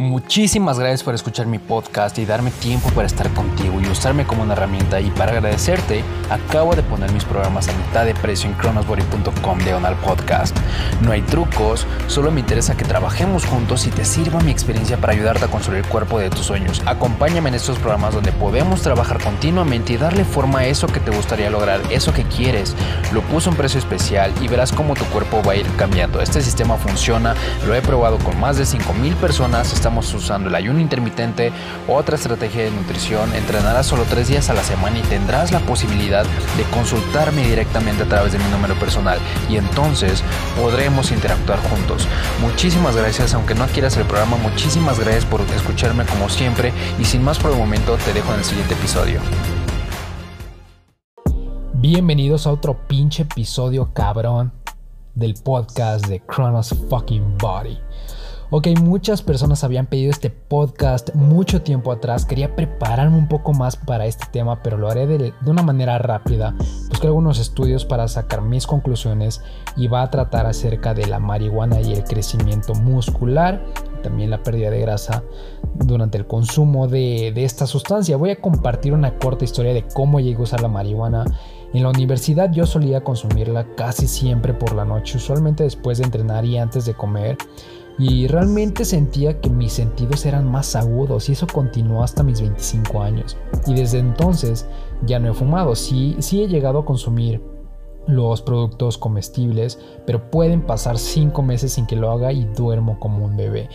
Muchísimas gracias por escuchar mi podcast y darme tiempo para estar contigo y usarme como una herramienta. Y para agradecerte, acabo de poner mis programas a mitad de precio en chronosbody.com diagonal podcast. No hay trucos, solo me interesa que trabajemos juntos y te sirva mi experiencia para ayudarte a construir el cuerpo de tus sueños. Acompáñame en estos programas donde podemos trabajar continuamente y darle forma a eso que te gustaría lograr, eso que quieres. Lo puse a un precio especial y verás cómo tu cuerpo va a ir cambiando. Este sistema funciona, lo he probado con más de 5000 personas estamos usando el ayuno intermitente, otra estrategia de nutrición, entrenarás solo tres días a la semana y tendrás la posibilidad de consultarme directamente a través de mi número personal y entonces podremos interactuar juntos. Muchísimas gracias, aunque no quieras el programa, muchísimas gracias por escucharme como siempre y sin más por el momento te dejo en el siguiente episodio. Bienvenidos a otro pinche episodio cabrón del podcast de Chronos Fucking Body. Ok, muchas personas habían pedido este podcast mucho tiempo atrás. Quería prepararme un poco más para este tema, pero lo haré de, una manera rápida. Busqué algunos estudios para sacar mis conclusiones y va a tratar acerca de la marihuana y el crecimiento muscular, también la pérdida de grasa durante el consumo de, de esta sustancia. Voy a compartir una corta historia de cómo llegué a usar la marihuana. En la universidad yo solía consumirla casi siempre por la noche, usualmente después de entrenar y antes de comer y realmente sentía que mis sentidos eran más agudos y eso continuó hasta mis 25 años. Y desde entonces ya no he fumado, sí, sí he llegado a consumir los productos comestibles, pero pueden pasar 5 meses sin que lo haga y duermo como un bebé.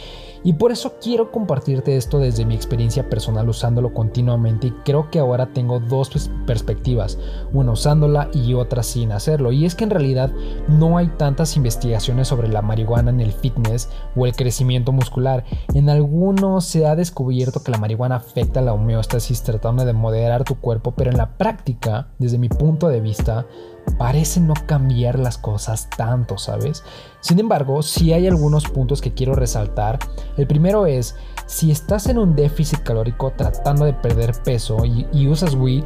Y por eso quiero compartirte esto desde mi experiencia personal usándolo continuamente y creo que ahora tengo dos perspectivas, una usándola y otra sin hacerlo. Y es que en realidad no hay tantas investigaciones sobre la marihuana en el fitness o el crecimiento muscular. En algunos se ha descubierto que la marihuana afecta la homeostasis tratando de moderar tu cuerpo, pero en la práctica, desde mi punto de vista, parece no cambiar las cosas tanto, ¿sabes? Sin embargo, sí hay algunos puntos que quiero resaltar. El primero es, si estás en un déficit calórico tratando de perder peso y, usas weed,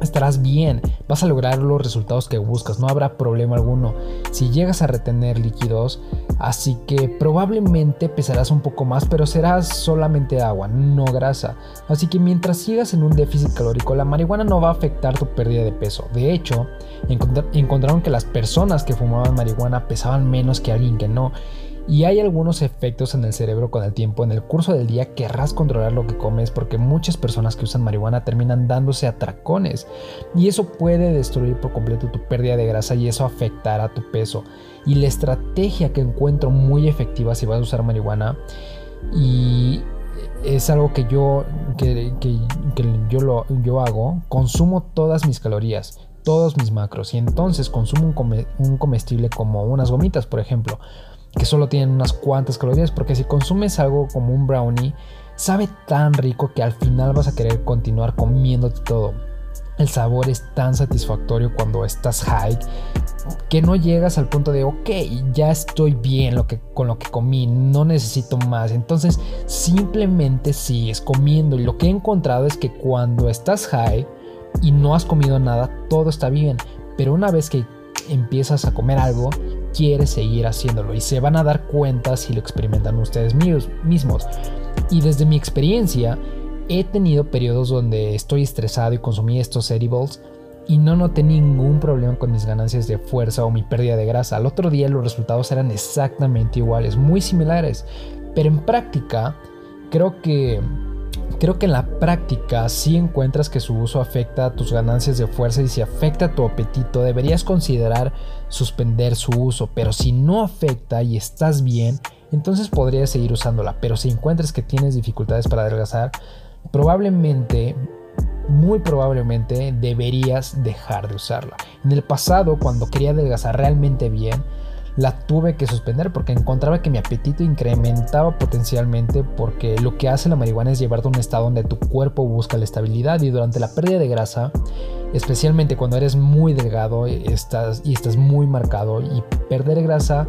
estarás bien, vas a lograr los resultados que buscas, no habrá problema alguno. Si llegas a retener líquidos, así que probablemente pesarás un poco más, pero serás solamente agua, no grasa. Así que mientras sigas en un déficit calórico, la marihuana no va a afectar tu pérdida de peso. De hecho, encontraron que las personas que fumaban marihuana pesaban menos que alguien que no. Y hay algunos efectos en el cerebro con el tiempo. En el curso del día querrás controlar lo que comes porque muchas personas que usan marihuana terminan dándose atracones. Y eso puede destruir por completo tu pérdida de grasa y eso afectará tu peso. Y la estrategia que encuentro muy efectiva si vas a usar marihuana y es algo que yo, que, yo, lo, yo hago, consumo todas mis calorías todos mis macros y entonces consumo un, comestible como unas gomitas, por ejemplo, que solo tienen unas cuantas calorías, porque si consumes algo como un brownie, sabe tan rico que al final vas a querer continuar comiéndote todo. El sabor es tan satisfactorio cuando estás high que no llegas al punto de, ok, ya estoy bien lo que, con lo que comí, no necesito más. Entonces simplemente sigues comiendo. Y lo que he encontrado es que cuando estás high y no has comido nada, todo está bien. Pero una vez que empiezas a comer algo, quieres seguir haciéndolo y se van a dar cuenta si lo experimentan ustedes mismos. Y desde mi experiencia, he tenido periodos donde estoy estresado y consumí estos edibles y no noté ningún problema con mis ganancias de fuerza o mi pérdida de grasa. Al otro día los resultados eran exactamente iguales, muy similares. Pero en práctica, creo que Creo que en la práctica si encuentras que su uso afecta a tus ganancias de fuerza y si afecta a tu apetito, deberías considerar suspender su uso, pero si no afecta y estás bien, entonces podrías seguir usándola, pero si encuentras que tienes dificultades para adelgazar, probablemente muy probablemente deberías dejar de usarla. En el pasado, cuando quería adelgazar realmente bien, la tuve que suspender porque encontraba que mi apetito incrementaba potencialmente porque lo que hace la marihuana es llevarte a un estado donde tu cuerpo busca la estabilidad y durante la pérdida de grasa, especialmente cuando eres muy delgado estás, y estás muy marcado y perder grasa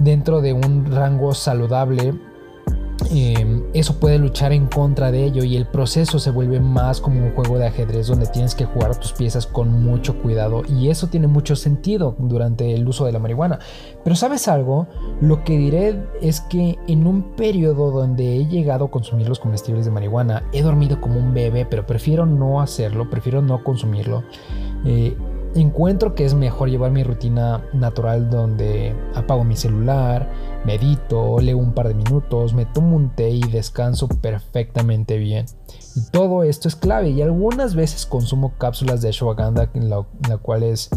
dentro de un rango saludable Em, eso puede luchar en contra de ello y el proceso se vuelve más como un juego de ajedrez donde tienes que jugar tus piezas con mucho cuidado y eso tiene mucho sentido durante el uso de la marihuana. Pero sabes algo, lo que diré es que en un periodo donde he llegado a consumir los comestibles de marihuana, he dormido como un bebé, pero prefiero no hacerlo, prefiero no consumirlo. Eh, encuentro que es mejor llevar mi rutina natural donde apago mi celular, medito, leo un par de minutos, me tomo un té y descanso perfectamente bien. Y todo esto es clave y algunas veces consumo cápsulas de ashwagandha en la, cual es,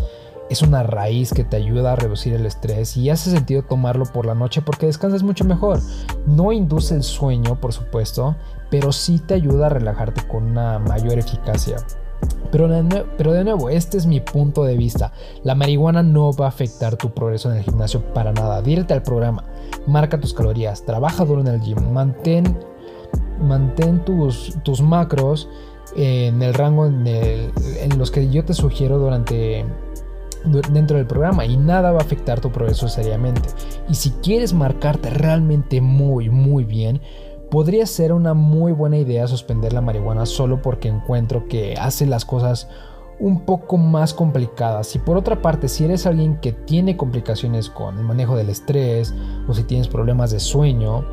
es una raíz que te ayuda a reducir el estrés y hace sentido tomarlo por la noche porque descansas mucho mejor. No induce el sueño, por supuesto, pero sí te ayuda a relajarte con una mayor eficacia. Pero de, nuevo, este es mi punto de vista. La marihuana no va a afectar tu progreso en el gimnasio para nada. Dírete al programa, marca tus calorías, trabaja duro en el gym, mantén, mantén tus, tus macros en el rango en, en los que yo te sugiero durante dentro del programa y nada va a afectar tu progreso seriamente. Y si quieres marcarte realmente muy, muy bien, podría ser una muy buena idea suspender la marihuana solo porque encuentro que hace las cosas un poco más complicadas. Y por otra parte, si eres alguien que tiene complicaciones con el manejo del estrés o si tienes problemas de sueño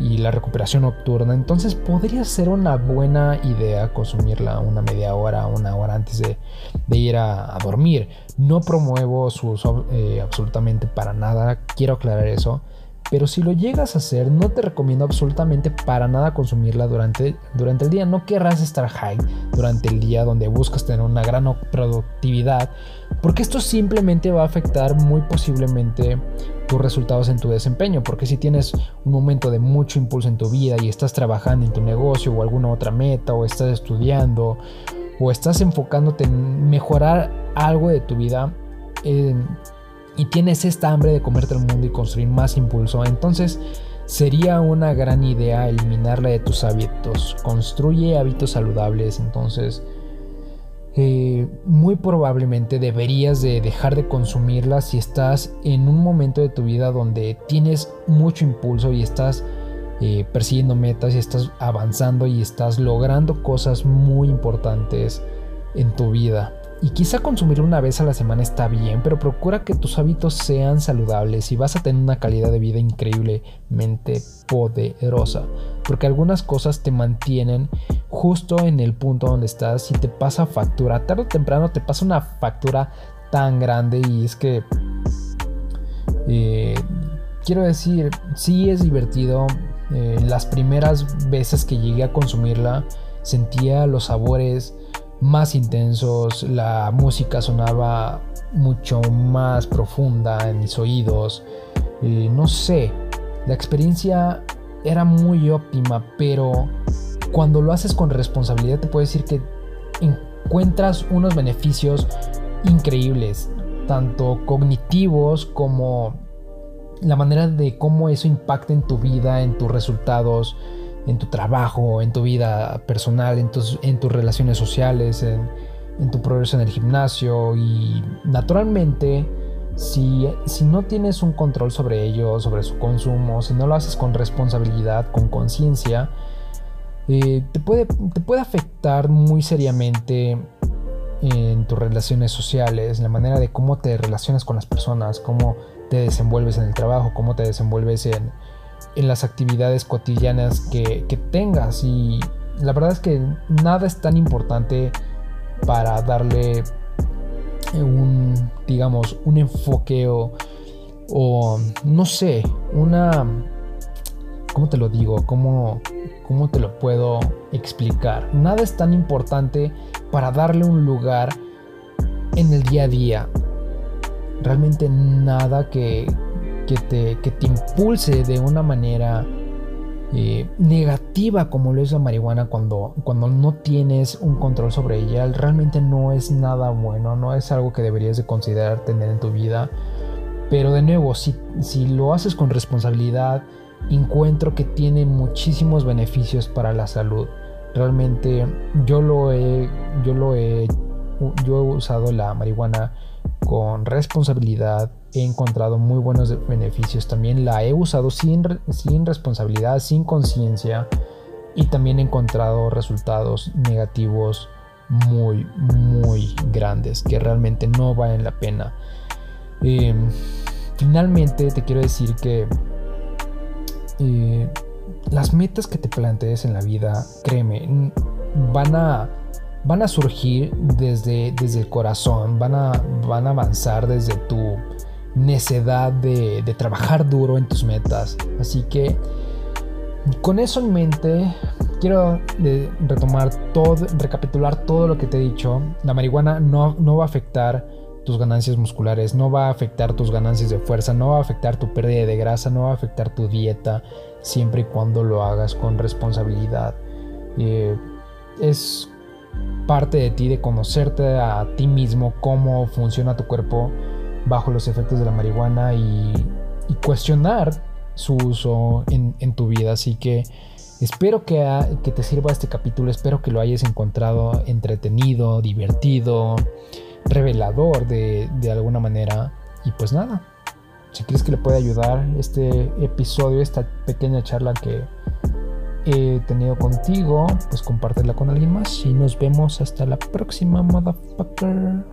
y la recuperación nocturna, entonces podría ser una buena idea consumirla una media hora, una hora antes de, ir a, dormir. No promuevo su uso eh, absolutamente para nada, quiero aclarar eso pero si lo llegas a hacer, no te recomiendo absolutamente para nada consumirla durante, durante el día. No querrás estar high durante el día donde buscas tener una gran productividad, porque esto simplemente va a afectar muy posiblemente tus resultados en tu desempeño, porque si tienes un momento de mucho impulso en tu vida y estás trabajando en tu negocio o alguna otra meta, o estás estudiando, o estás enfocándote en mejorar algo de tu vida, y tienes esta hambre de comerte el mundo y construir más impulso, entonces sería una gran idea eliminarla de tus hábitos. Construye hábitos saludables, entonces eh, muy probablemente deberías de dejar de consumirla si estás en un momento de tu vida donde tienes mucho impulso y estás eh, persiguiendo metas y estás avanzando y estás logrando cosas muy importantes en tu vida. Y quizá consumir una vez a la semana está bien, pero procura que tus hábitos sean saludables y vas a tener una calidad de vida increíblemente poderosa. Porque algunas cosas te mantienen justo en el punto donde estás y te pasa factura. Tarde o temprano te pasa una factura tan grande y es que... Eh, quiero decir, sí es divertido. Eh, las primeras veces que llegué a consumirla sentía los sabores más intensos, la música sonaba mucho más profunda en mis oídos, no sé, la experiencia era muy óptima, pero cuando lo haces con responsabilidad te puedo decir que encuentras unos beneficios increíbles, tanto cognitivos como la manera de cómo eso impacta en tu vida, en tus resultados, en tu trabajo, en tu vida personal, en tus, en tus relaciones sociales, en, tu progreso en el gimnasio. Y naturalmente si, si, no tienes un control sobre ello, sobre su consumo, si no lo haces con responsabilidad, con conciencia, eh, te, puede, te puede afectar muy seriamente en tus relaciones sociales, en la manera de cómo te relacionas con las personas, cómo te desenvuelves en el trabajo, cómo te desenvuelves en, en las actividades cotidianas que, tengas. Y la verdad es que nada es tan importante para darle un, digamos, un enfoque o, o no sé, una... ¿Cómo te lo digo? ¿Cómo, ¿Cómo te lo puedo explicar? Nada es tan importante para darle un lugar en el día a día. Realmente nada que, que te, impulse de una manera eh, negativa como lo es la marihuana cuando, cuando no tienes un control sobre ella, realmente no es nada bueno, no es algo que deberías de considerar tener en tu vida. Pero de nuevo, si, si lo haces con responsabilidad, encuentro que tiene muchísimos beneficios para la salud. Realmente yo lo he, yo lo he, yo he usado la marihuana con responsabilidad. He encontrado muy buenos beneficios. También la he usado sin, sin responsabilidad, sin conciencia. Y también he encontrado resultados negativos muy, muy grandes que realmente no valen la pena. Em, finalmente te quiero decir que eh, las metas que te plantees en la vida, créeme, van a, van a surgir desde, desde el corazón, van a, van a avanzar desde tu necedad de, de trabajar duro en tus metas. Así que con eso en mente, quiero retomar todo, recapitular todo lo que te he dicho. La marihuana no, no va a afectar tus ganancias musculares, no va a afectar tus ganancias de fuerza, no va a afectar tu pérdida de grasa, no va a afectar tu dieta, siempre y cuando lo hagas con responsabilidad. Eh, es parte de ti de conocerte a ti mismo, cómo funciona tu cuerpo bajo los efectos de la marihuana y, cuestionar su uso en, tu vida. Así que espero que, te sirva este capítulo, espero que lo hayas encontrado entretenido, divertido revelador de, alguna manera. Y pues nada, si crees que le puede ayudar este episodio, esta pequeña charla que he tenido contigo, pues compártela con alguien más. Y nos vemos hasta la próxima, motherfucker.